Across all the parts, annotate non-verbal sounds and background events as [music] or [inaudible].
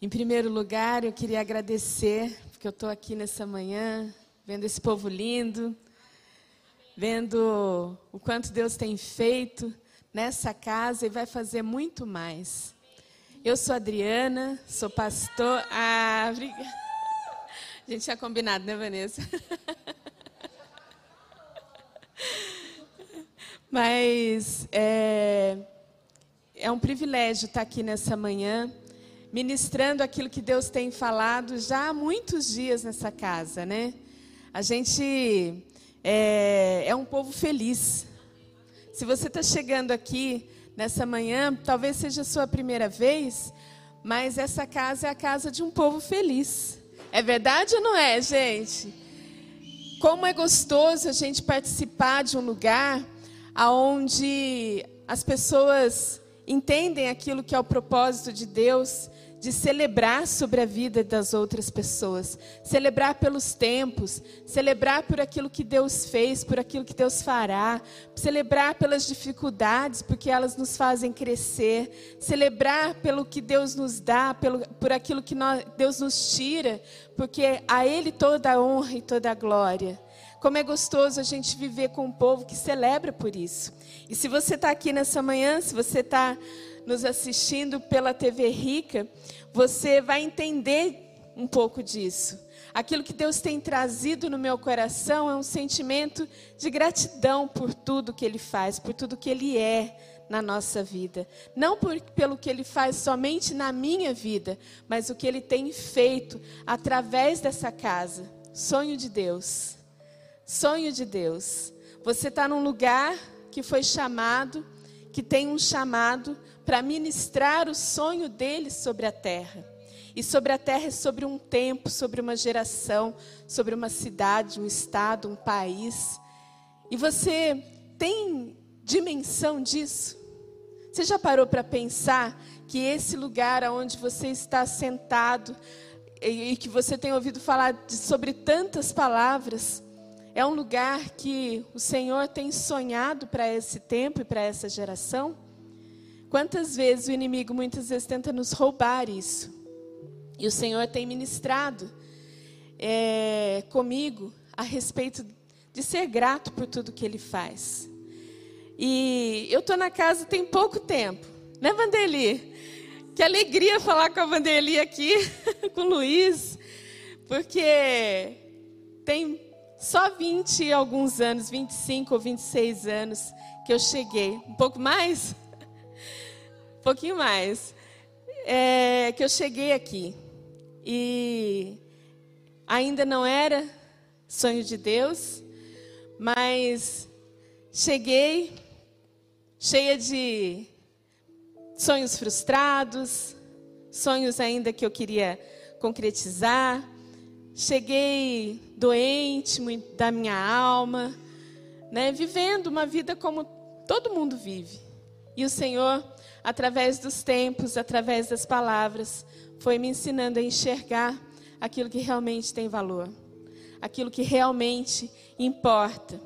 Em primeiro lugar, eu queria agradecer, porque eu estou aqui nessa manhã, vendo esse povo lindo, vendo o quanto Deus tem feito nessa casa e vai fazer muito mais. Eu sou Adriana, sou pastor. Ah, obrigada. A gente tinha combinado, né, Vanessa? Mas é, é um privilégio estar aqui nessa manhã, ministrando aquilo que Deus tem falado já há muitos dias nessa casa, né? A gente é, é um povo feliz. Se você está chegando aqui nessa manhã, talvez seja a sua primeira vez, mas essa casa é a casa de um povo feliz. É verdade ou não é, gente? Como é gostoso a gente participar de um lugar aonde as pessoas entendem aquilo que é o propósito de Deus de celebrar sobre a vida das outras pessoas, celebrar pelos tempos, celebrar por aquilo que Deus fez, por aquilo que Deus fará, celebrar pelas dificuldades, porque elas nos fazem crescer, celebrar pelo que Deus nos dá, pelo, por aquilo que nós, Deus nos tira, porque a Ele toda a honra e toda a glória. Como é gostoso a gente viver com um povo que celebra por isso. E se você está aqui nessa manhã, se você está nos assistindo pela TV Rica, você vai entender um pouco disso. Aquilo que Deus tem trazido no meu coração é um sentimento de gratidão por tudo que Ele faz, por tudo que Ele é na nossa vida. Não por, pelo que Ele faz somente na minha vida, mas o que Ele tem feito através dessa casa. Sonho de Deus. Sonho de Deus. Você está num lugar que foi chamado, que tem um chamado para ministrar o sonho dele sobre a terra. E sobre a terra é sobre um tempo, sobre uma geração, sobre uma cidade, um estado, um país. E você tem dimensão disso? Você já parou para pensar que esse lugar onde você está sentado e que você tem ouvido falar de, sobre tantas palavras, é um lugar que o Senhor tem sonhado para esse tempo e para essa geração? Quantas vezes o inimigo muitas vezes tenta nos roubar isso? E o Senhor tem ministrado é, comigo a respeito de ser grato por tudo que Ele faz. E eu estou na casa tem pouco tempo, né, Vandeli? Que alegria falar com a Vandeli aqui, [laughs] com o Luiz, porque tem só 20 e alguns anos, 25 ou 26 anos que eu cheguei. Um pouco mais? Pouquinho mais. É, que eu cheguei aqui. E ainda não era sonho de Deus, mas cheguei cheia de sonhos frustrados, sonhos ainda que eu queria concretizar cheguei doente da minha alma, né, vivendo uma vida como todo mundo vive. E o Senhor, através dos tempos, através das palavras, foi me ensinando a enxergar aquilo que realmente tem valor, aquilo que realmente importa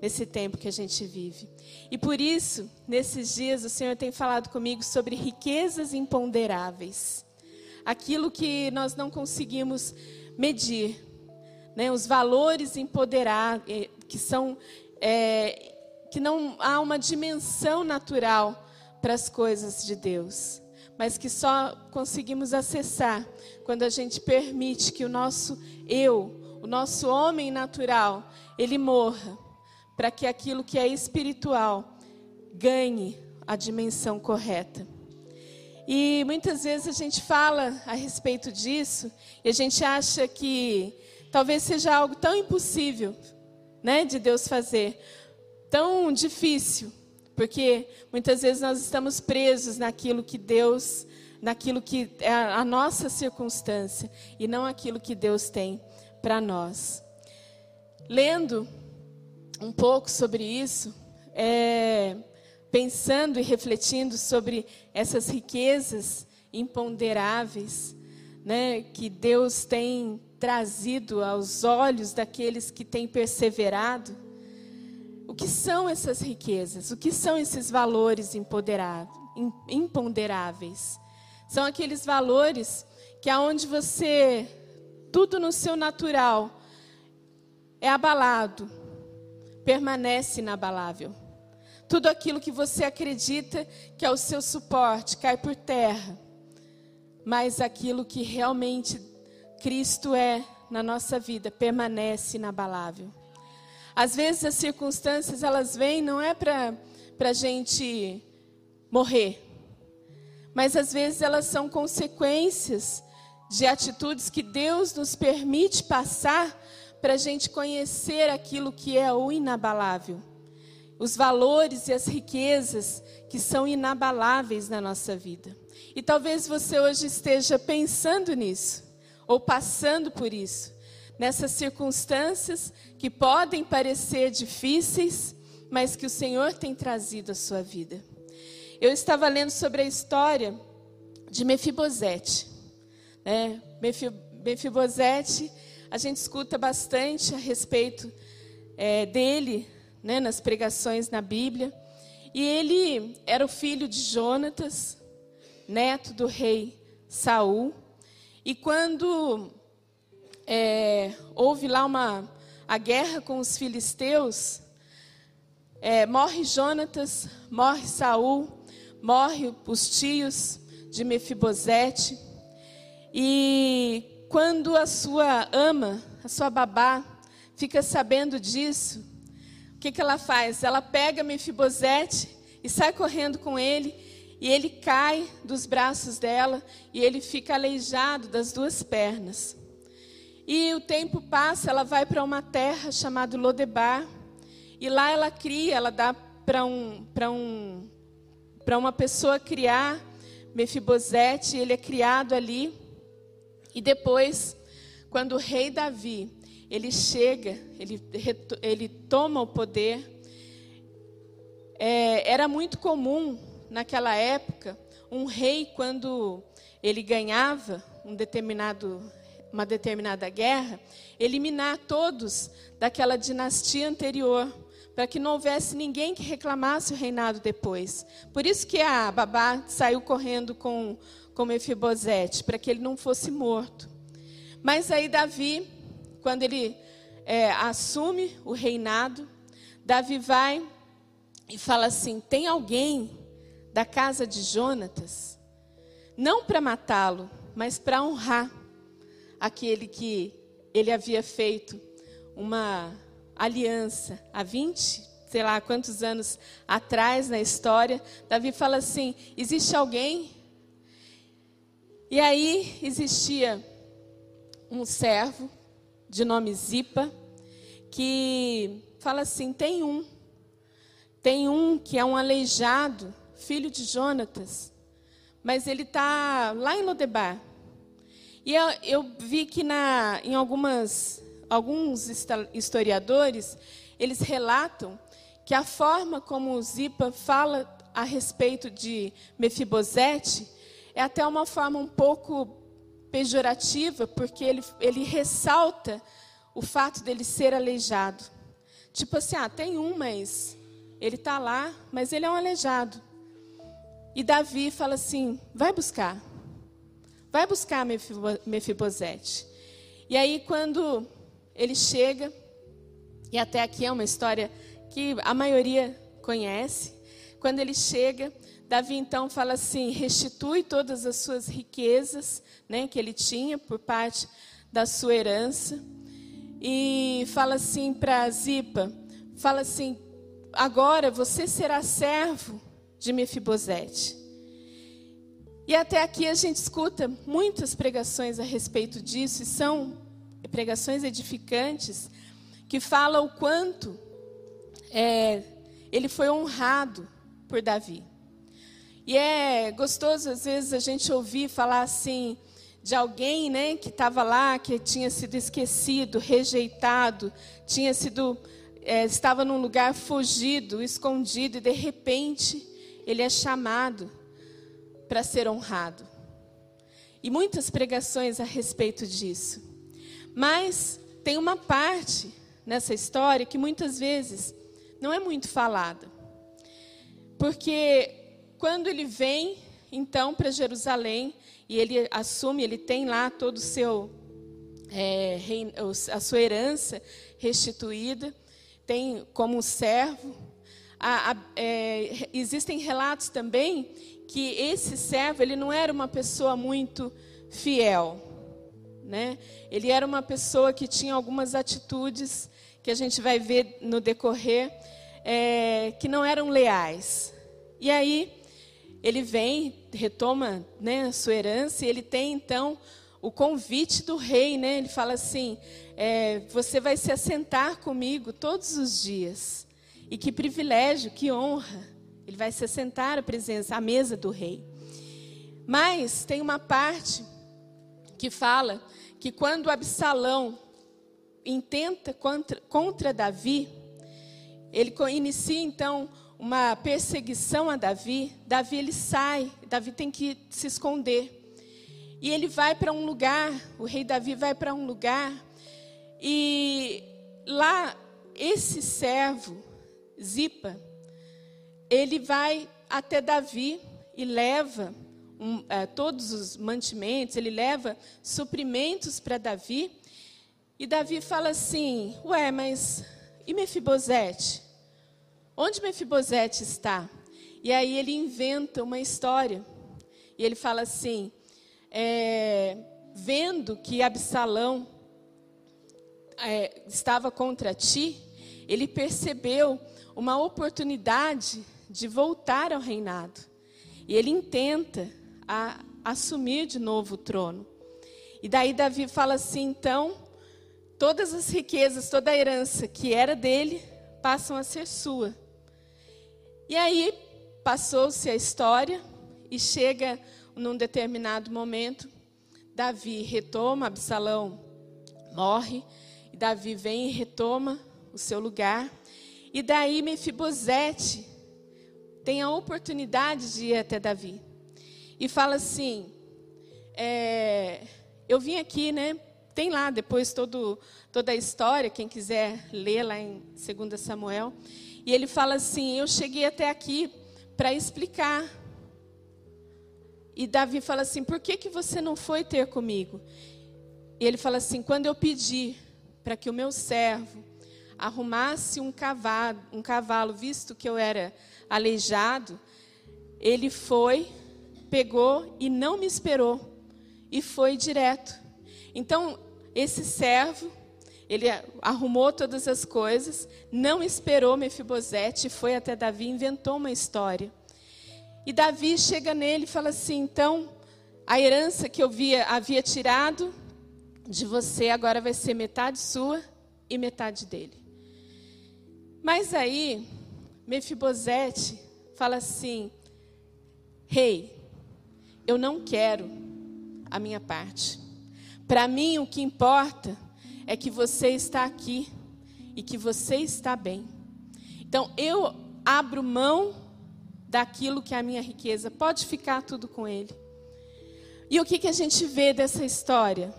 nesse tempo que a gente vive. E por isso, nesses dias, o Senhor tem falado comigo sobre riquezas imponderáveis. Aquilo que nós não conseguimos medir, né, os valores empoderar, eh, que são é, que não há uma dimensão natural para as coisas de Deus, mas que só conseguimos acessar quando a gente permite que o nosso eu, o nosso homem natural, ele morra, para que aquilo que é espiritual ganhe a dimensão correta. E muitas vezes a gente fala a respeito disso e a gente acha que talvez seja algo tão impossível, né, de Deus fazer, tão difícil, porque muitas vezes nós estamos presos naquilo que Deus, naquilo que é a nossa circunstância e não aquilo que Deus tem para nós. Lendo um pouco sobre isso, é, pensando e refletindo sobre essas riquezas imponderáveis, né, que Deus tem trazido aos olhos daqueles que têm perseverado. O que são essas riquezas? O que são esses valores imponderáveis? São aqueles valores que aonde você tudo no seu natural é abalado, permanece inabalável. Tudo aquilo que você acredita que é o seu suporte cai por terra. Mas aquilo que realmente Cristo é na nossa vida permanece inabalável. Às vezes as circunstâncias elas vêm não é para a gente morrer, mas às vezes elas são consequências de atitudes que Deus nos permite passar para a gente conhecer aquilo que é o inabalável, os valores e as riquezas que são inabaláveis na nossa vida. E talvez você hoje esteja pensando nisso, ou passando por isso, nessas circunstâncias que podem parecer difíceis, mas que o Senhor tem trazido à sua vida. Eu estava lendo sobre a história de Mefibosete. Né? Mefibosete, a gente escuta bastante a respeito é, dele né, nas pregações na Bíblia. E ele era o filho de Jonatas, neto do rei Saul. E quando é, houve lá uma a guerra com os filisteus, é, morre Jonatas, morre Saul, morre os tios de Mefibosete. E quando a sua ama, a sua babá, fica sabendo disso, o que, que ela faz? Ela pega Mefibosete e sai correndo com ele, e ele cai dos braços dela, e ele fica aleijado das duas pernas. E o tempo passa, ela vai para uma terra chamada Lodebar, e lá ela cria, ela dá para um, um, uma pessoa criar Mefibosete, ele é criado ali. E depois, quando o rei Davi, ele chega, ele, ele toma o poder, é, era muito comum naquela época, um rei, quando ele ganhava um determinado, uma determinada guerra, eliminar todos daquela dinastia anterior para que não houvesse ninguém que reclamasse o reinado depois. Por isso que a babá saiu correndo com, com Mefibosete, para que ele não fosse morto. Mas aí Davi, quando ele é, assume o reinado, Davi vai e fala assim: tem alguém da casa de Jonatas, não para matá-lo, mas para honrar aquele que ele havia feito uma aliança há 20, sei lá quantos anos atrás na história, Davi fala assim: existe alguém? E aí existia um servo de nome Zipa que fala assim: tem um, tem um que é um aleijado, filho de Jonatas, mas ele está lá em Lodebar. E eu, eu vi que na, em algumas alguns historiadores, eles relatam que a forma como Zipa fala a respeito de Mefibosete é até uma forma um pouco pejorativa, porque ele, ele ressalta o fato dele ser aleijado. Tipo assim, ah, tem um, mas ele está lá, mas ele é um aleijado. E Davi fala assim: vai buscar, vai buscar Mefibosete. E aí, quando ele chega, e até aqui é uma história que a maioria conhece. Quando ele chega, Davi então fala assim: restitui todas as suas riquezas, né, que ele tinha por parte da sua herança, e fala assim para Zipa: fala assim, agora você será servo de Mefibosete. E até aqui a gente escuta muitas pregações a respeito disso, e são pregações edificantes que fala o quanto é, ele foi honrado por Davi. E é gostoso às vezes a gente ouvir falar assim de alguém, né, que estava lá, que tinha sido esquecido, rejeitado, tinha sido é, estava num lugar fugido, escondido e de repente ele é chamado para ser honrado. E muitas pregações a respeito disso. Mas tem uma parte nessa história que muitas vezes não é muito falada. Porque quando ele vem então para Jerusalém e ele assume, ele tem lá todo o seu é, a sua herança restituída, tem como servo. A, a, é, existem relatos também que esse servo ele não era uma pessoa muito fiel, né? Ele era uma pessoa que tinha algumas atitudes que a gente vai ver no decorrer é, que não eram leais. E aí ele vem, retoma né, sua herança, e ele tem então o convite do rei, né? Ele fala assim: é, você vai se assentar comigo todos os dias. E que privilégio, que honra. Ele vai se assentar à presença, à mesa do rei. Mas tem uma parte que fala que quando Absalão intenta contra, contra Davi, ele inicia então uma perseguição a Davi, Davi ele sai, Davi tem que se esconder. E ele vai para um lugar, o rei Davi vai para um lugar, e lá esse servo, Zipa, ele vai até Davi e leva um, é, todos os mantimentos, ele leva suprimentos para Davi. E Davi fala assim: Ué, mas e Mefibosete? Onde Mefibosete está? E aí ele inventa uma história. E ele fala assim: é, vendo que Absalão é, estava contra ti, ele percebeu uma oportunidade de voltar ao reinado. E ele intenta a, assumir de novo o trono. E daí Davi fala assim: então, todas as riquezas, toda a herança que era dele, passam a ser sua. E aí passou-se a história e chega num determinado momento, Davi retoma, Absalão morre, e Davi vem e retoma o seu lugar. E daí Mefibosete tem a oportunidade de ir até Davi. E fala assim: é, Eu vim aqui, né? Tem lá depois todo, toda a história, quem quiser ler lá em 2 Samuel. E ele fala assim: Eu cheguei até aqui para explicar. E Davi fala assim: Por que, que você não foi ter comigo? E ele fala assim: Quando eu pedi para que o meu servo arrumasse um cavalo, um cavalo, visto que eu era aleijado, ele foi, pegou e não me esperou e foi direto. Então, esse servo ele arrumou todas as coisas, não esperou Mefibosete, foi até Davi, inventou uma história. E Davi chega nele e fala assim: então, a herança que eu via, havia tirado de você agora vai ser metade sua e metade dele. Mas aí, Mefibosete fala assim: Rei, eu não quero a minha parte. Para mim, o que importa é que você está aqui e que você está bem. Então eu abro mão daquilo que é a minha riqueza. Pode ficar tudo com ele. E o que, que a gente vê dessa história?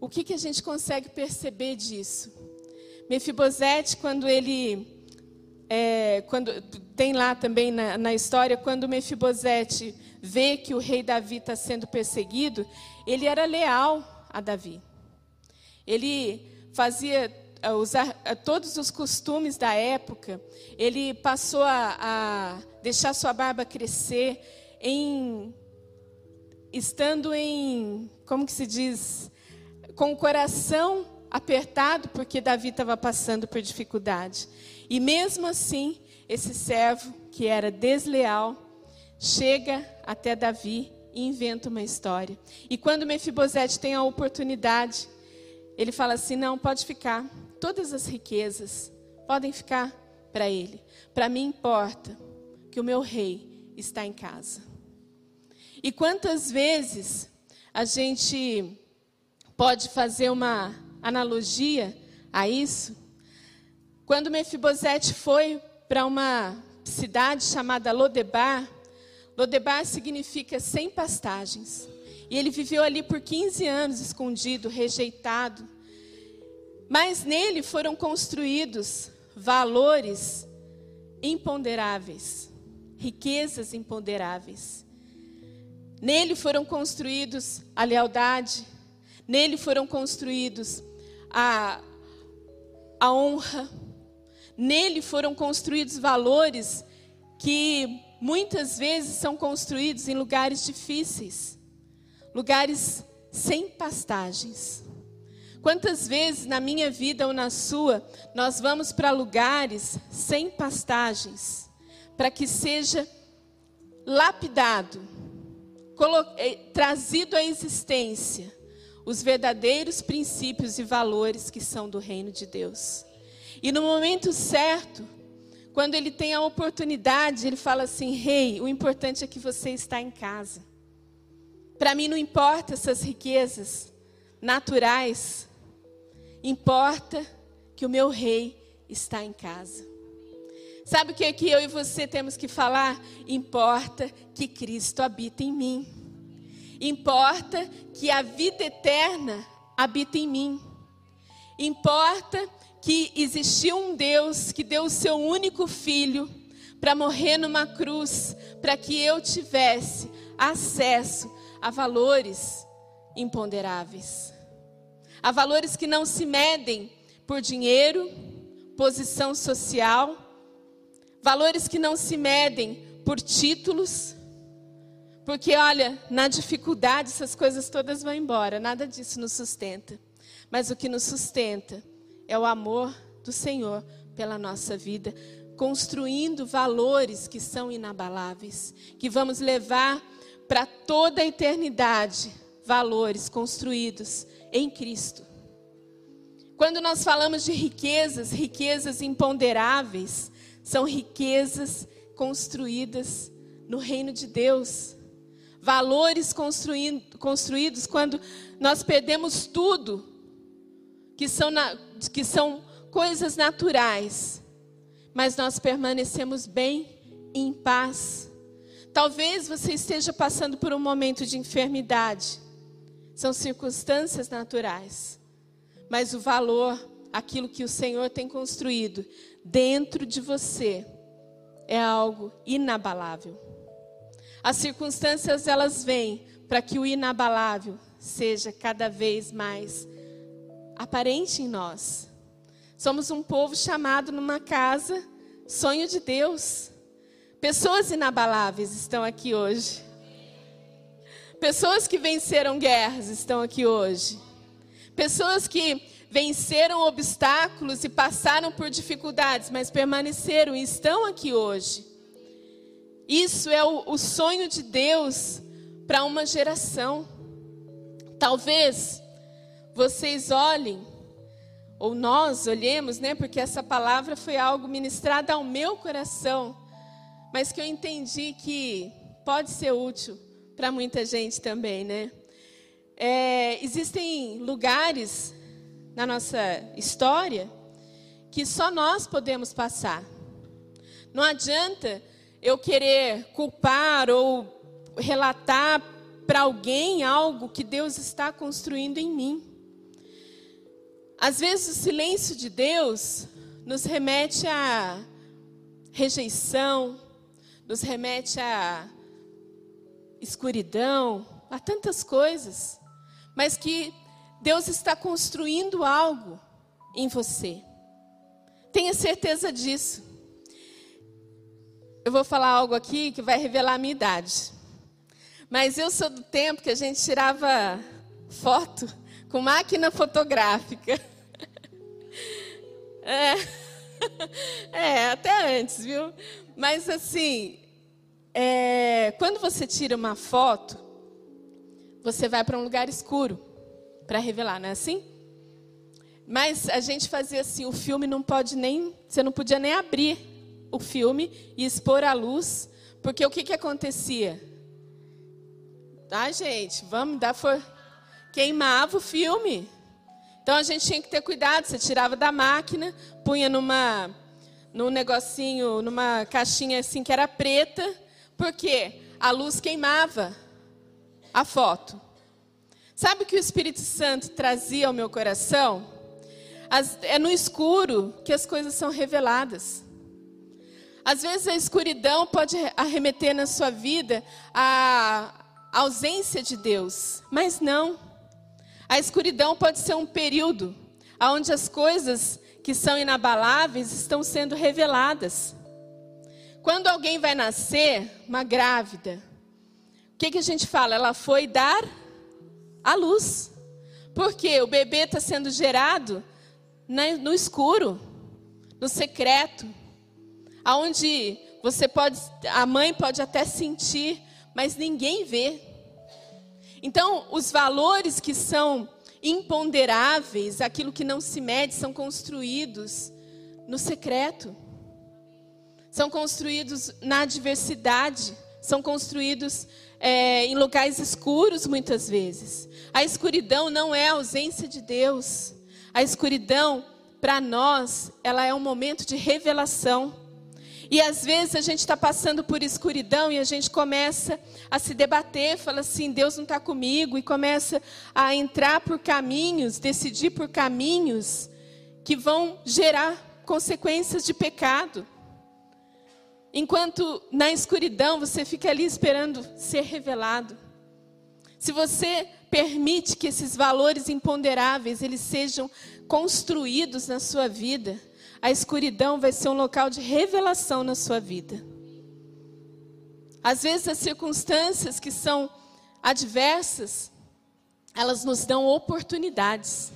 O que, que a gente consegue perceber disso? Mefibosete, quando ele. É, quando, tem lá também na, na história, quando Mefibosete vê que o rei Davi está sendo perseguido, ele era leal a Davi. Ele fazia usar todos os costumes da época. Ele passou a, a deixar sua barba crescer em estando em, como que se diz, com o coração apertado porque Davi estava passando por dificuldade. E mesmo assim, esse servo que era desleal chega até Davi e inventa uma história. E quando Mefibosete tem a oportunidade, ele fala assim: "Não, pode ficar. Todas as riquezas podem ficar para ele. Para mim importa que o meu rei está em casa." E quantas vezes a gente pode fazer uma analogia a isso? Quando Mefibosete foi para uma cidade chamada Lodebar, Lodebar significa sem pastagens. E ele viveu ali por 15 anos escondido, rejeitado. Mas nele foram construídos valores imponderáveis, riquezas imponderáveis. Nele foram construídos a lealdade, nele foram construídos a, a honra, nele foram construídos valores que muitas vezes são construídos em lugares difíceis, lugares sem pastagens. Quantas vezes na minha vida ou na sua nós vamos para lugares sem pastagens, para que seja lapidado, eh, trazido à existência os verdadeiros princípios e valores que são do reino de Deus. E no momento certo, quando ele tem a oportunidade, ele fala assim: Rei, o importante é que você está em casa. Para mim não importa essas riquezas naturais, Importa que o meu rei está em casa. Sabe o que, é que eu e você temos que falar? Importa que Cristo habita em mim. Importa que a vida eterna habita em mim. Importa que existiu um Deus que deu o seu único filho para morrer numa cruz, para que eu tivesse acesso a valores imponderáveis. Há valores que não se medem por dinheiro, posição social, valores que não se medem por títulos, porque olha, na dificuldade essas coisas todas vão embora, nada disso nos sustenta. Mas o que nos sustenta é o amor do Senhor pela nossa vida, construindo valores que são inabaláveis, que vamos levar para toda a eternidade, valores construídos em Cristo. Quando nós falamos de riquezas, riquezas imponderáveis, são riquezas construídas no reino de Deus. Valores construídos quando nós perdemos tudo, que são, na, que são coisas naturais, mas nós permanecemos bem em paz. Talvez você esteja passando por um momento de enfermidade. São circunstâncias naturais. Mas o valor, aquilo que o Senhor tem construído dentro de você, é algo inabalável. As circunstâncias elas vêm para que o inabalável seja cada vez mais aparente em nós. Somos um povo chamado numa casa, sonho de Deus. Pessoas inabaláveis estão aqui hoje. Pessoas que venceram guerras estão aqui hoje. Pessoas que venceram obstáculos e passaram por dificuldades, mas permaneceram e estão aqui hoje. Isso é o, o sonho de Deus para uma geração. Talvez vocês olhem, ou nós olhemos, né? Porque essa palavra foi algo ministrado ao meu coração, mas que eu entendi que pode ser útil para muita gente também, né? É, existem lugares na nossa história que só nós podemos passar. Não adianta eu querer culpar ou relatar para alguém algo que Deus está construindo em mim. Às vezes o silêncio de Deus nos remete a rejeição, nos remete a escuridão, a tantas coisas, mas que Deus está construindo algo em você. Tenha certeza disso. Eu vou falar algo aqui que vai revelar a minha idade. Mas eu sou do tempo que a gente tirava foto com máquina fotográfica. [laughs] É, é até antes, viu? Mas assim, é, quando você tira uma foto, você vai para um lugar escuro para revelar, não é assim? Mas a gente fazia assim, o filme não pode nem, você não podia nem abrir o filme e expor a luz, porque o que que acontecia? Ah, gente, vamos dar for queimava o filme. Então a gente tinha que ter cuidado, você tirava da máquina, punha numa num negocinho, numa caixinha assim que era preta, porque a luz queimava a foto. Sabe o que o Espírito Santo trazia ao meu coração? As, é no escuro que as coisas são reveladas. Às vezes a escuridão pode arremeter na sua vida a ausência de Deus, mas não. A escuridão pode ser um período onde as coisas que são inabaláveis estão sendo reveladas. Quando alguém vai nascer, uma grávida, o que, que a gente fala? Ela foi dar a luz. Porque o bebê está sendo gerado no escuro, no secreto, aonde você pode, a mãe pode até sentir, mas ninguém vê. Então, os valores que são imponderáveis, aquilo que não se mede, são construídos no secreto. São construídos na adversidade, são construídos é, em locais escuros muitas vezes. A escuridão não é a ausência de Deus. A escuridão, para nós, ela é um momento de revelação. E às vezes a gente está passando por escuridão e a gente começa a se debater, fala assim: Deus não está comigo, e começa a entrar por caminhos, decidir por caminhos que vão gerar consequências de pecado. Enquanto na escuridão você fica ali esperando ser revelado. Se você permite que esses valores imponderáveis eles sejam construídos na sua vida, a escuridão vai ser um local de revelação na sua vida. Às vezes as circunstâncias que são adversas, elas nos dão oportunidades.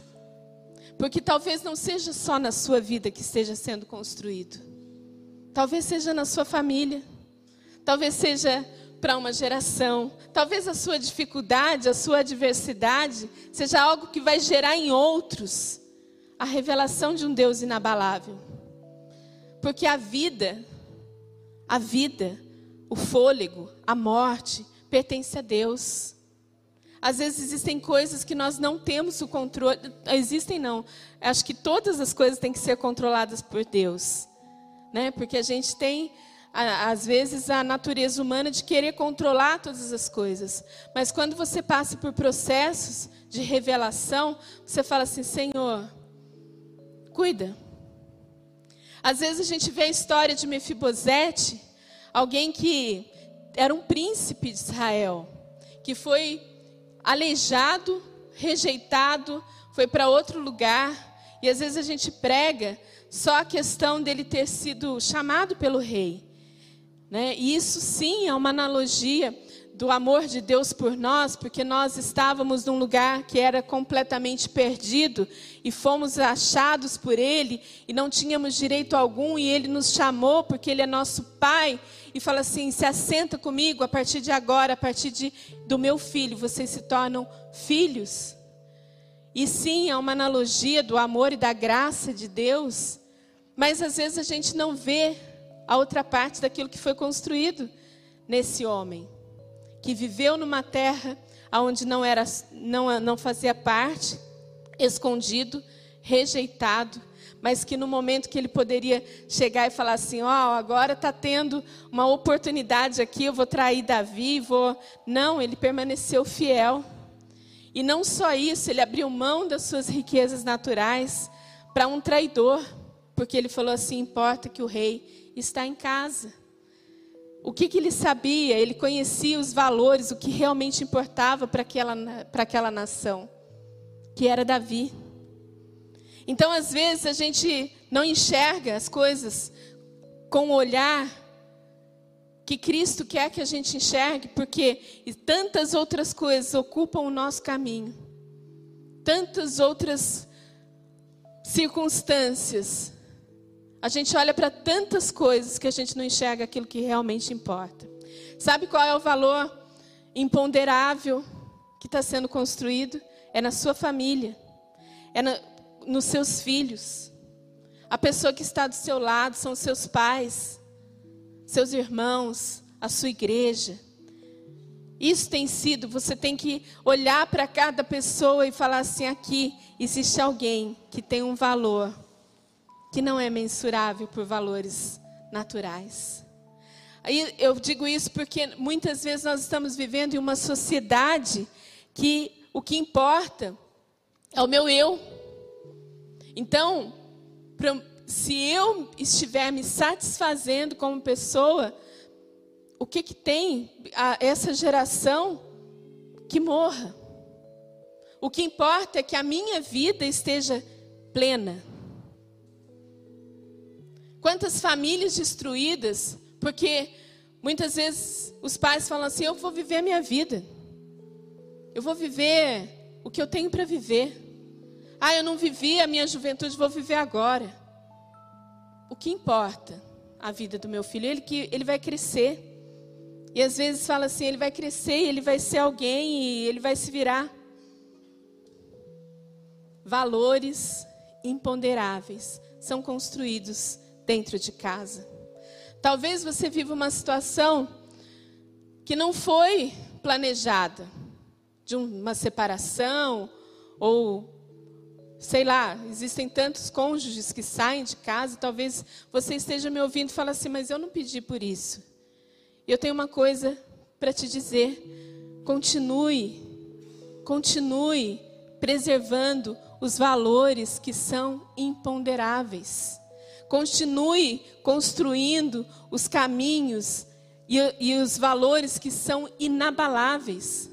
Porque talvez não seja só na sua vida que esteja sendo construído. Talvez seja na sua família. Talvez seja para uma geração. Talvez a sua dificuldade, a sua adversidade, seja algo que vai gerar em outros a revelação de um Deus inabalável. Porque a vida, a vida, o fôlego, a morte, pertence a Deus. Às vezes existem coisas que nós não temos o controle. Existem não. Acho que todas as coisas têm que ser controladas por Deus né? Porque a gente tem às vezes a natureza humana de querer controlar todas as coisas. Mas quando você passa por processos de revelação, você fala assim: Senhor, cuida. Às vezes a gente vê a história de Mefibosete, alguém que era um príncipe de Israel, que foi aleijado, rejeitado, foi para outro lugar. E às vezes a gente prega só a questão dele ter sido chamado pelo rei. Né? E isso sim é uma analogia do amor de Deus por nós, porque nós estávamos num lugar que era completamente perdido e fomos achados por Ele e não tínhamos direito algum e Ele nos chamou porque Ele é nosso Pai e fala assim: se assenta comigo a partir de agora, a partir de, do meu filho, vocês se tornam filhos. E sim, é uma analogia do amor e da graça de Deus, mas às vezes a gente não vê a outra parte daquilo que foi construído nesse homem, que viveu numa terra onde não era não, não fazia parte, escondido, rejeitado, mas que no momento que ele poderia chegar e falar assim, ó, oh, agora está tendo uma oportunidade aqui, eu vou trair Davi, vou, não, ele permaneceu fiel. E não só isso, ele abriu mão das suas riquezas naturais para um traidor, porque ele falou assim: importa que o rei está em casa. O que, que ele sabia? Ele conhecia os valores, o que realmente importava para aquela, para aquela nação, que era Davi. Então, às vezes, a gente não enxerga as coisas com o olhar que Cristo quer que a gente enxergue, porque tantas outras coisas ocupam o nosso caminho, tantas outras circunstâncias. A gente olha para tantas coisas que a gente não enxerga aquilo que realmente importa. Sabe qual é o valor imponderável que está sendo construído? É na sua família, é na, nos seus filhos. A pessoa que está do seu lado são seus pais seus irmãos, a sua igreja. Isso tem sido, você tem que olhar para cada pessoa e falar assim: aqui existe alguém que tem um valor que não é mensurável por valores naturais. Aí eu digo isso porque muitas vezes nós estamos vivendo em uma sociedade que o que importa é o meu eu. Então, se eu estiver me satisfazendo como pessoa, o que, que tem a, essa geração que morra? O que importa é que a minha vida esteja plena. Quantas famílias destruídas, porque muitas vezes os pais falam assim: eu vou viver a minha vida, eu vou viver o que eu tenho para viver. Ah, eu não vivi a minha juventude, vou viver agora. O que importa a vida do meu filho? Ele que ele vai crescer. E às vezes fala assim, ele vai crescer, ele vai ser alguém e ele vai se virar. Valores imponderáveis são construídos dentro de casa. Talvez você viva uma situação que não foi planejada, de uma separação ou sei lá, existem tantos cônjuges que saem de casa, talvez você esteja me ouvindo e fala assim, mas eu não pedi por isso. Eu tenho uma coisa para te dizer: continue, continue preservando os valores que são imponderáveis. Continue construindo os caminhos e, e os valores que são inabaláveis.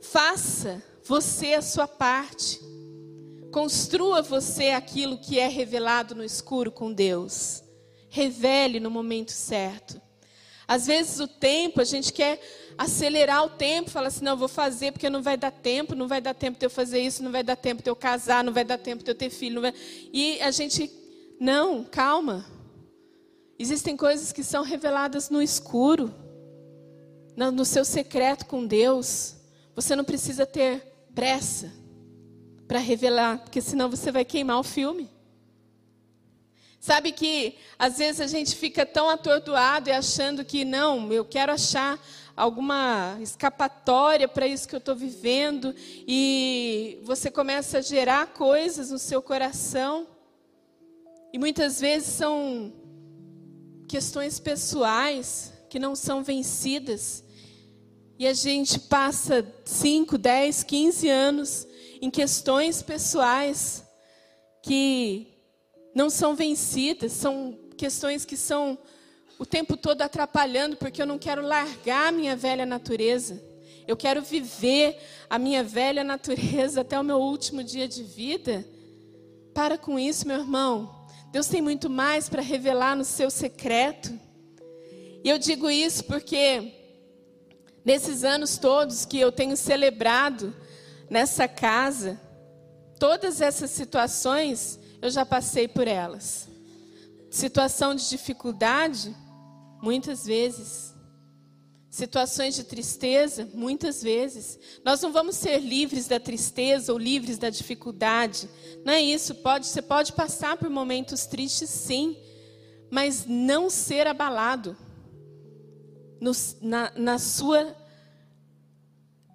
Faça você a sua parte. Construa você aquilo que é revelado no escuro com Deus. Revele no momento certo. Às vezes o tempo, a gente quer acelerar o tempo, fala assim, não, vou fazer porque não vai dar tempo, não vai dar tempo de eu fazer isso, não vai dar tempo de eu casar, não vai dar tempo de eu ter filho. Vai... E a gente, não, calma. Existem coisas que são reveladas no escuro, no seu secreto com Deus. Você não precisa ter pressa para revelar, porque senão você vai queimar o filme. Sabe que às vezes a gente fica tão atordoado e achando que não, eu quero achar alguma escapatória para isso que eu estou vivendo, e você começa a gerar coisas no seu coração, e muitas vezes são questões pessoais que não são vencidas, e a gente passa 5, 10, 15 anos em questões pessoais que não são vencidas, são questões que são o tempo todo atrapalhando, porque eu não quero largar a minha velha natureza. Eu quero viver a minha velha [laughs] natureza até o meu último dia de vida. Para com isso, meu irmão. Deus tem muito mais para revelar no seu secreto. E eu digo isso porque nesses anos todos que eu tenho celebrado nessa casa, todas essas situações eu já passei por elas. Situação de dificuldade, muitas vezes. Situações de tristeza, muitas vezes. Nós não vamos ser livres da tristeza ou livres da dificuldade. Não é isso. Pode, você pode passar por momentos tristes, sim, mas não ser abalado no, na, na sua,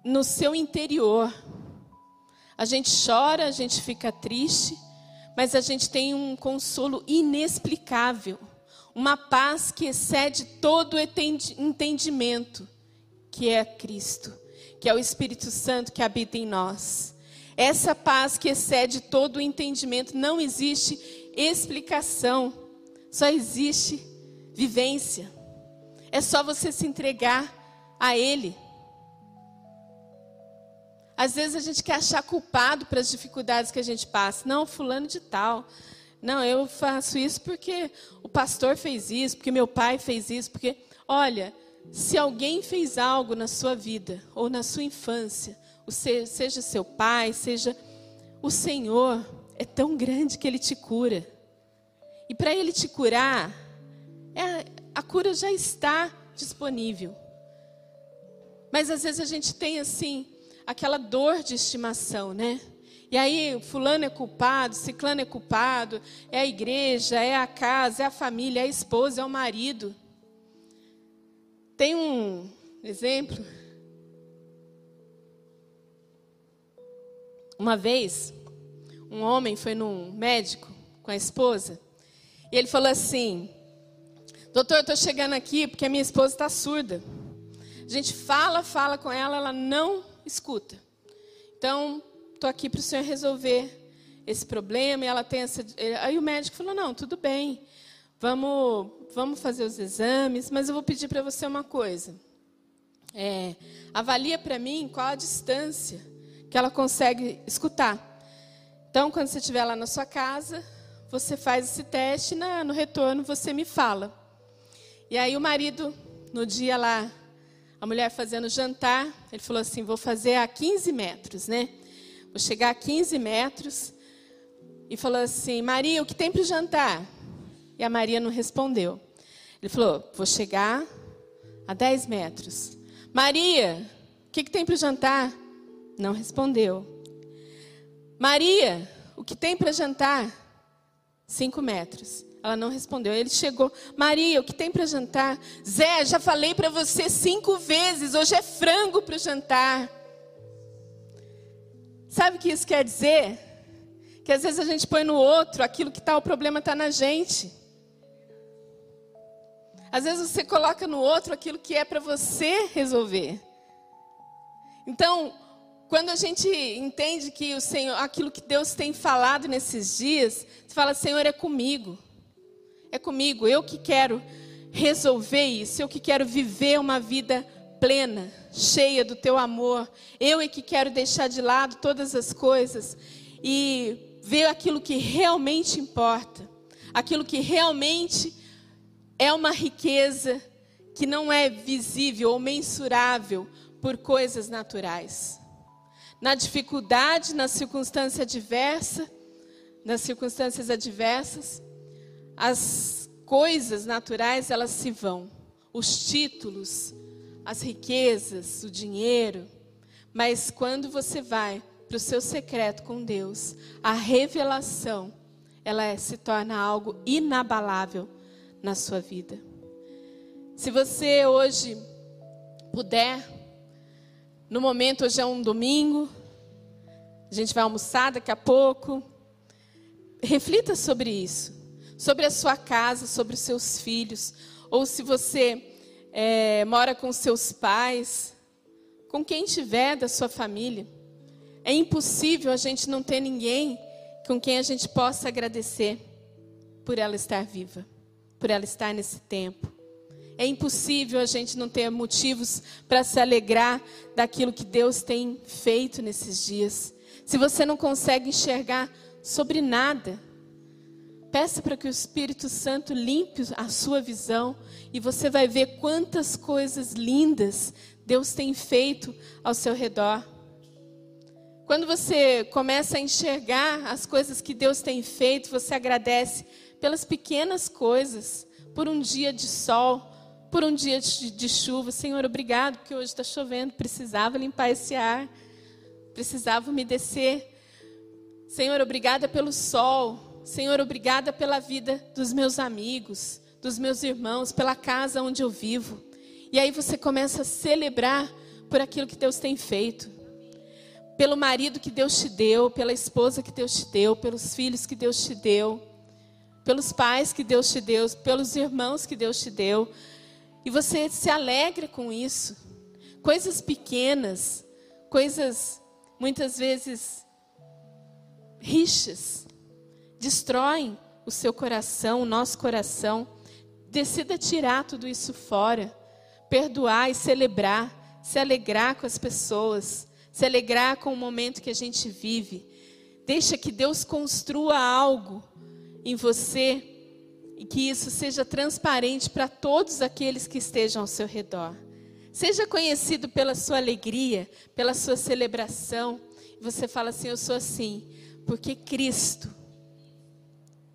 no seu interior. A gente chora, a gente fica triste, mas a gente tem um consolo inexplicável, uma paz que excede todo entendimento, que é Cristo, que é o Espírito Santo que habita em nós. Essa paz que excede todo o entendimento, não existe explicação, só existe vivência. É só você se entregar a Ele. Às vezes a gente quer achar culpado para as dificuldades que a gente passa. Não, fulano de tal. Não, eu faço isso porque o pastor fez isso, porque meu pai fez isso, porque olha, se alguém fez algo na sua vida ou na sua infância, seja seu pai, seja o Senhor, é tão grande que ele te cura. E para ele te curar, é, a cura já está disponível. Mas às vezes a gente tem assim, aquela dor de estimação, né? E aí, fulano é culpado, ciclano é culpado, é a igreja, é a casa, é a família, é a esposa, é o marido. Tem um exemplo. Uma vez, um homem foi num médico com a esposa e ele falou assim: Doutor, eu estou chegando aqui porque a minha esposa está surda. A gente fala, fala com ela, ela não escuta. Então, estou aqui para o Senhor resolver esse problema e ela tem essa. Aí o médico falou: não, tudo bem, vamos, vamos fazer os exames, mas eu vou pedir para você uma coisa. É, avalia para mim qual a distância que ela consegue escutar. Então, quando você estiver lá na sua casa, você faz esse teste, na, no retorno você me fala. E aí o marido, no dia lá, a mulher fazendo jantar, ele falou assim: vou fazer a 15 metros, né? Vou chegar a 15 metros. E falou assim: Maria, o que tem para jantar? E a Maria não respondeu. Ele falou: vou chegar a 10 metros. Maria, o que, que tem para jantar? Não respondeu. Maria, o que tem para jantar? Cinco metros. Ela não respondeu. Ele chegou. Maria, o que tem para jantar? Zé, já falei para você cinco vezes. Hoje é frango para o jantar. Sabe o que isso quer dizer? Que às vezes a gente põe no outro aquilo que está, o problema está na gente. Às vezes você coloca no outro aquilo que é para você resolver. Então, quando a gente entende que o Senhor, aquilo que Deus tem falado nesses dias, você fala, Senhor, é comigo. É comigo, eu que quero resolver isso, eu que quero viver uma vida plena, cheia do teu amor. Eu é que quero deixar de lado todas as coisas e ver aquilo que realmente importa, aquilo que realmente é uma riqueza que não é visível ou mensurável por coisas naturais na dificuldade, na circunstância adversa, nas circunstâncias adversas, as coisas naturais elas se vão, os títulos, as riquezas, o dinheiro, mas quando você vai para o seu secreto com Deus, a revelação ela é, se torna algo inabalável na sua vida. Se você hoje puder no momento, hoje é um domingo, a gente vai almoçar daqui a pouco. Reflita sobre isso, sobre a sua casa, sobre os seus filhos, ou se você é, mora com seus pais, com quem tiver da sua família. É impossível a gente não ter ninguém com quem a gente possa agradecer por ela estar viva, por ela estar nesse tempo. É impossível a gente não ter motivos para se alegrar daquilo que Deus tem feito nesses dias. Se você não consegue enxergar sobre nada, peça para que o Espírito Santo limpe a sua visão e você vai ver quantas coisas lindas Deus tem feito ao seu redor. Quando você começa a enxergar as coisas que Deus tem feito, você agradece pelas pequenas coisas, por um dia de sol, por um dia de, de chuva. Senhor, obrigado, porque hoje está chovendo. Precisava limpar esse ar, precisava umedecer. Senhor, obrigada pelo sol. Senhor, obrigada pela vida dos meus amigos, dos meus irmãos, pela casa onde eu vivo. E aí você começa a celebrar por aquilo que Deus tem feito. Pelo marido que Deus te deu, pela esposa que Deus te deu, pelos filhos que Deus te deu, pelos pais que Deus te deu, pelos irmãos que Deus te deu, e você se alegra com isso. Coisas pequenas, coisas muitas vezes rixas, destroem o seu coração, o nosso coração. Decida tirar tudo isso fora, perdoar e celebrar, se alegrar com as pessoas, se alegrar com o momento que a gente vive. Deixa que Deus construa algo em você e que isso seja transparente para todos aqueles que estejam ao seu redor. Seja conhecido pela sua alegria, pela sua celebração. Você fala assim: Eu sou assim, porque Cristo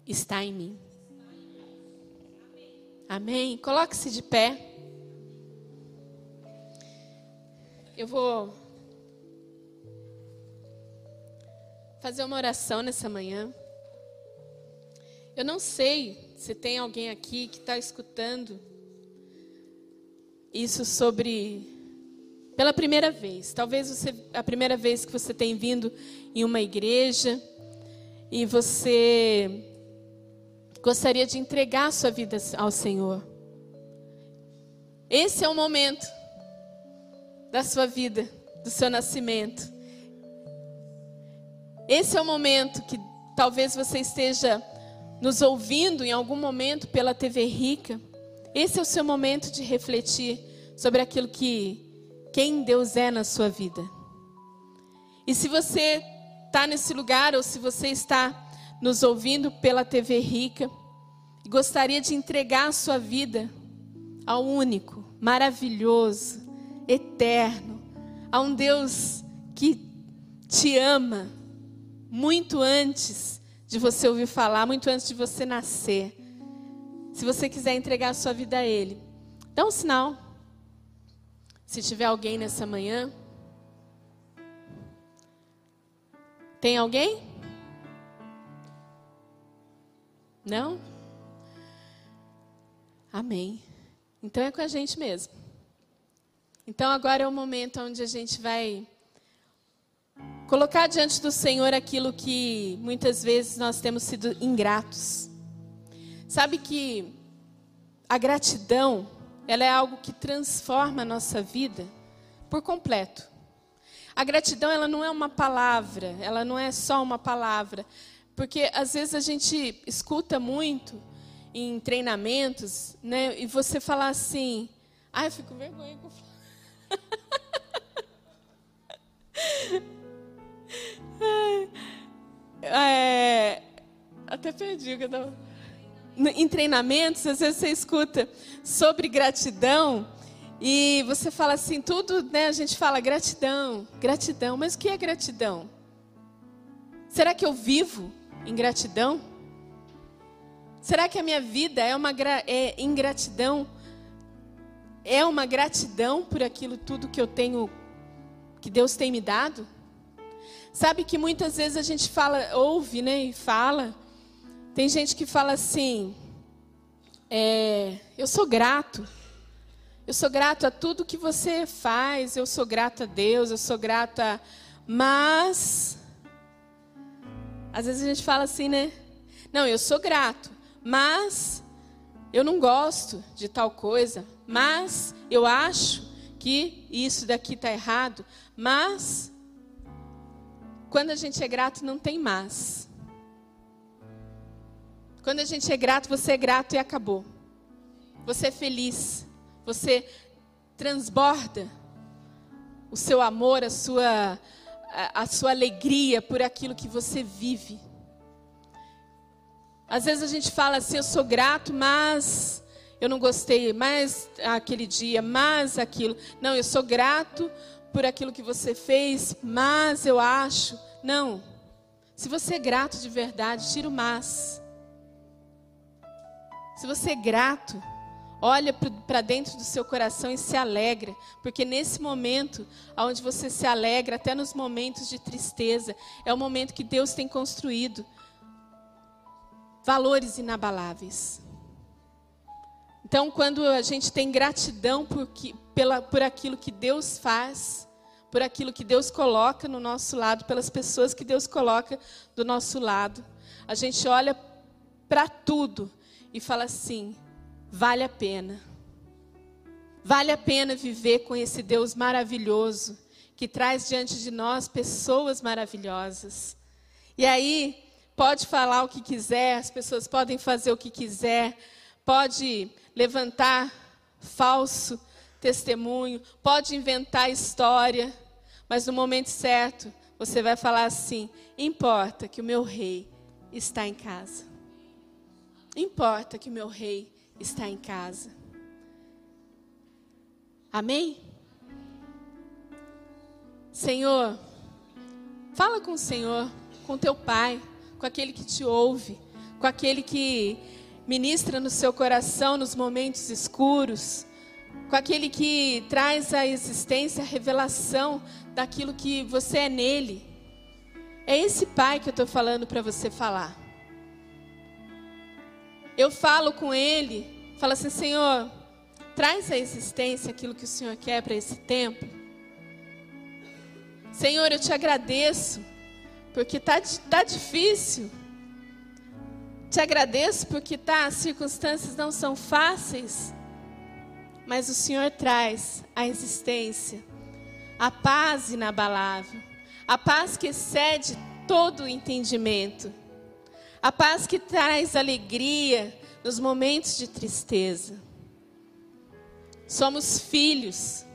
está em mim. Amém? Coloque-se de pé. Eu vou fazer uma oração nessa manhã. Eu não sei se tem alguém aqui que está escutando isso sobre pela primeira vez. Talvez você a primeira vez que você tem vindo em uma igreja e você gostaria de entregar sua vida ao Senhor. Esse é o momento da sua vida, do seu nascimento. Esse é o momento que talvez você esteja nos ouvindo em algum momento pela TV Rica. Esse é o seu momento de refletir sobre aquilo que quem Deus é na sua vida. E se você está nesse lugar ou se você está nos ouvindo pela TV Rica gostaria de entregar a sua vida ao único, maravilhoso, eterno, a um Deus que te ama muito antes de você ouvir falar, muito antes de você nascer. Se você quiser entregar a sua vida a Ele, dá um sinal. Se tiver alguém nessa manhã, tem alguém? Não? Amém. Então é com a gente mesmo. Então agora é o momento onde a gente vai colocar diante do Senhor aquilo que muitas vezes nós temos sido ingratos. Sabe que a gratidão, ela é algo que transforma a nossa vida por completo. A gratidão, ela não é uma palavra, ela não é só uma palavra, porque às vezes a gente escuta muito em treinamentos, né? E você falar assim, ai, eu fico com vergonha [laughs] é, até perdi o que eu tava... Em treinamentos, às vezes você escuta sobre gratidão e você fala assim, tudo, né? A gente fala gratidão, gratidão, mas o que é gratidão? Será que eu vivo em gratidão? Será que a minha vida é uma é ingratidão? É uma gratidão por aquilo tudo que eu tenho, que Deus tem me dado? Sabe que muitas vezes a gente fala, ouve, né, e fala. Tem gente que fala assim: é, eu sou grato. Eu sou grato a tudo que você faz. Eu sou grato a Deus. Eu sou grata, mas às vezes a gente fala assim, né? Não, eu sou grato, mas eu não gosto de tal coisa, mas eu acho que isso daqui está errado, mas quando a gente é grato não tem mais. Quando a gente é grato, você é grato e acabou. Você é feliz, você transborda o seu amor, a sua a, sua alegria por aquilo que você vive. Às vezes a gente fala assim, eu sou grato, mas eu não gostei mais aquele dia, mas aquilo. Não, eu sou grato por aquilo que você fez, mas eu acho. Não. Se você é grato de verdade, tira o mas. Se você é grato, Olha para dentro do seu coração e se alegra, porque nesse momento, onde você se alegra, até nos momentos de tristeza, é o momento que Deus tem construído valores inabaláveis. Então, quando a gente tem gratidão por, que, pela, por aquilo que Deus faz, por aquilo que Deus coloca no nosso lado, pelas pessoas que Deus coloca do nosso lado, a gente olha para tudo e fala assim: vale a pena. Vale a pena viver com esse Deus maravilhoso que traz diante de nós pessoas maravilhosas. E aí, pode falar o que quiser, as pessoas podem fazer o que quiser, pode levantar falso testemunho, pode inventar história, mas no momento certo, você vai falar assim: importa que o meu rei está em casa. Importa que o meu rei está em casa. Amém? Senhor, fala com o Senhor, com teu Pai, com aquele que te ouve, com aquele que ministra no seu coração nos momentos escuros, com aquele que traz à existência a revelação daquilo que você é nele. É esse Pai que eu estou falando para você falar eu falo com Ele, falo assim: Senhor, traz à existência aquilo que o Senhor quer para esse tempo. Senhor, eu te agradeço, porque está tá difícil. Te agradeço porque tá, as circunstâncias não são fáceis, mas o Senhor traz à existência a paz inabalável, a paz que excede todo o entendimento. A paz que traz alegria nos momentos de tristeza. Somos filhos.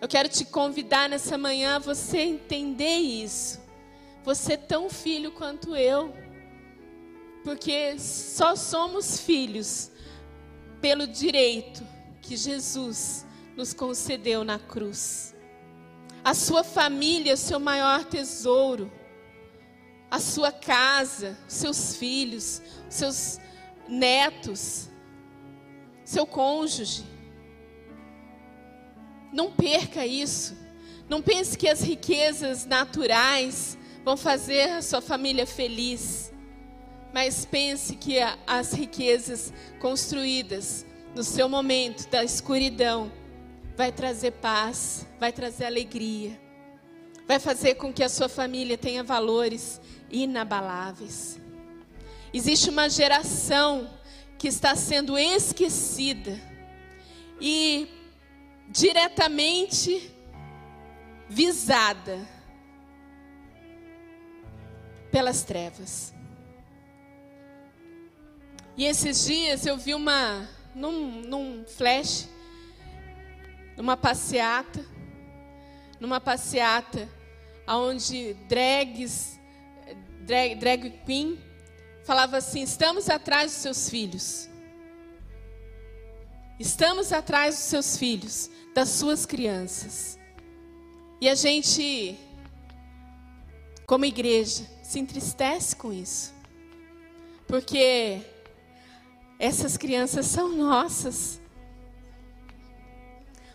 Eu quero te convidar nessa manhã a você entender isso. Você é tão filho quanto eu. Porque só somos filhos pelo direito que Jesus nos concedeu na cruz. A sua família é o seu maior tesouro. A sua casa, seus filhos, seus netos, seu cônjuge. Não perca isso. Não pense que as riquezas naturais vão fazer a sua família feliz. Mas pense que as riquezas construídas no seu momento da escuridão vai trazer paz, vai trazer alegria, vai fazer com que a sua família tenha valores inabaláveis. Existe uma geração que está sendo esquecida e diretamente visada pelas trevas. E esses dias eu vi uma, num, num flash, numa passeata, numa passeata, onde drags, drag, drag queen, falava assim: estamos atrás dos seus filhos. Estamos atrás dos seus filhos, das suas crianças. E a gente, como igreja, se entristece com isso. Porque essas crianças são nossas.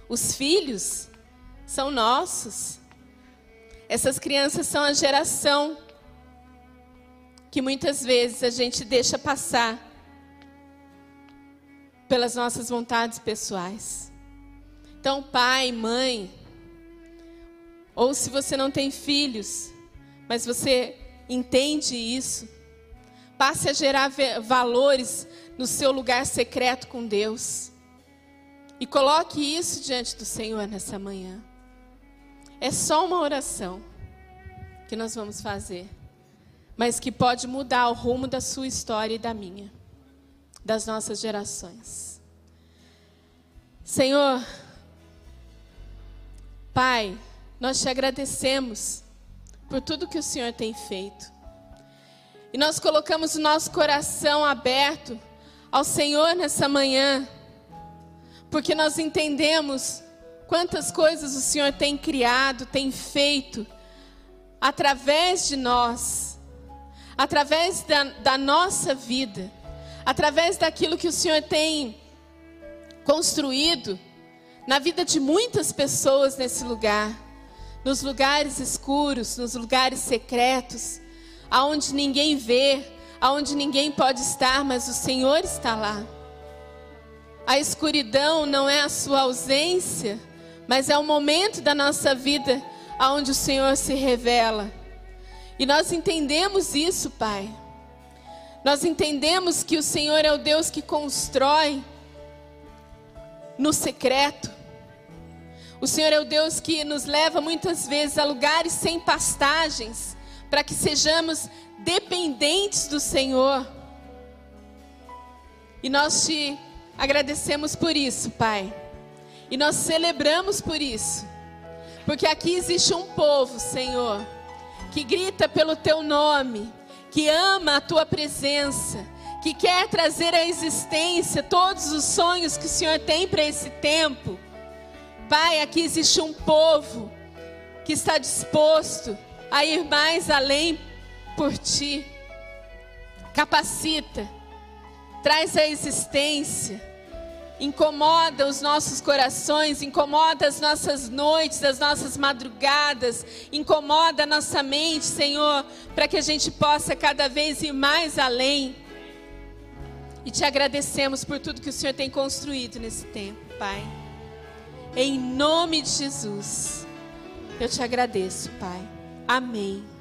Os filhos são nossos. Essas crianças são a geração que muitas vezes a gente deixa passar pelas nossas vontades pessoais. Então, pai, mãe, ou se você não tem filhos, mas você entende isso, passe a gerar valores no seu lugar secreto com Deus. E coloque isso diante do Senhor nessa manhã. É só uma oração que nós vamos fazer, mas que pode mudar o rumo da sua história e da minha, das nossas gerações. Senhor, Pai, nós te agradecemos por tudo que o Senhor tem feito. E nós colocamos o nosso coração aberto ao Senhor nessa manhã, porque nós entendemos quantas coisas o Senhor tem criado, tem feito, através de nós, através da, da nossa vida, através daquilo que o Senhor tem construído na vida de muitas pessoas nesse lugar, nos lugares escuros, nos lugares secretos, aonde ninguém vê, aonde ninguém pode estar, mas o Senhor está lá. A escuridão não é a sua ausência, mas é o momento da nossa vida aonde o Senhor se revela. E nós entendemos isso, Pai. Nós entendemos que o Senhor é o Deus que constrói no secreto. O Senhor é o Deus que nos leva muitas vezes a lugares sem pastagens, para que sejamos dependentes do Senhor. E nós te agradecemos por isso, Pai. E nós celebramos por isso. Porque aqui existe um povo, Senhor, que grita pelo teu nome, que ama a tua presença, que quer trazer à existência todos os sonhos que o Senhor tem para esse tempo. Pai, aqui existe um povo que está disposto a ir mais além por ti. Capacita, traz a existência, incomoda os nossos corações, incomoda as nossas noites, as nossas madrugadas, incomoda a nossa mente, Senhor, para que a gente possa cada vez ir mais além. E te agradecemos por tudo que o Senhor tem construído nesse tempo, Pai. Em nome de Jesus, eu te agradeço, Pai. Amém.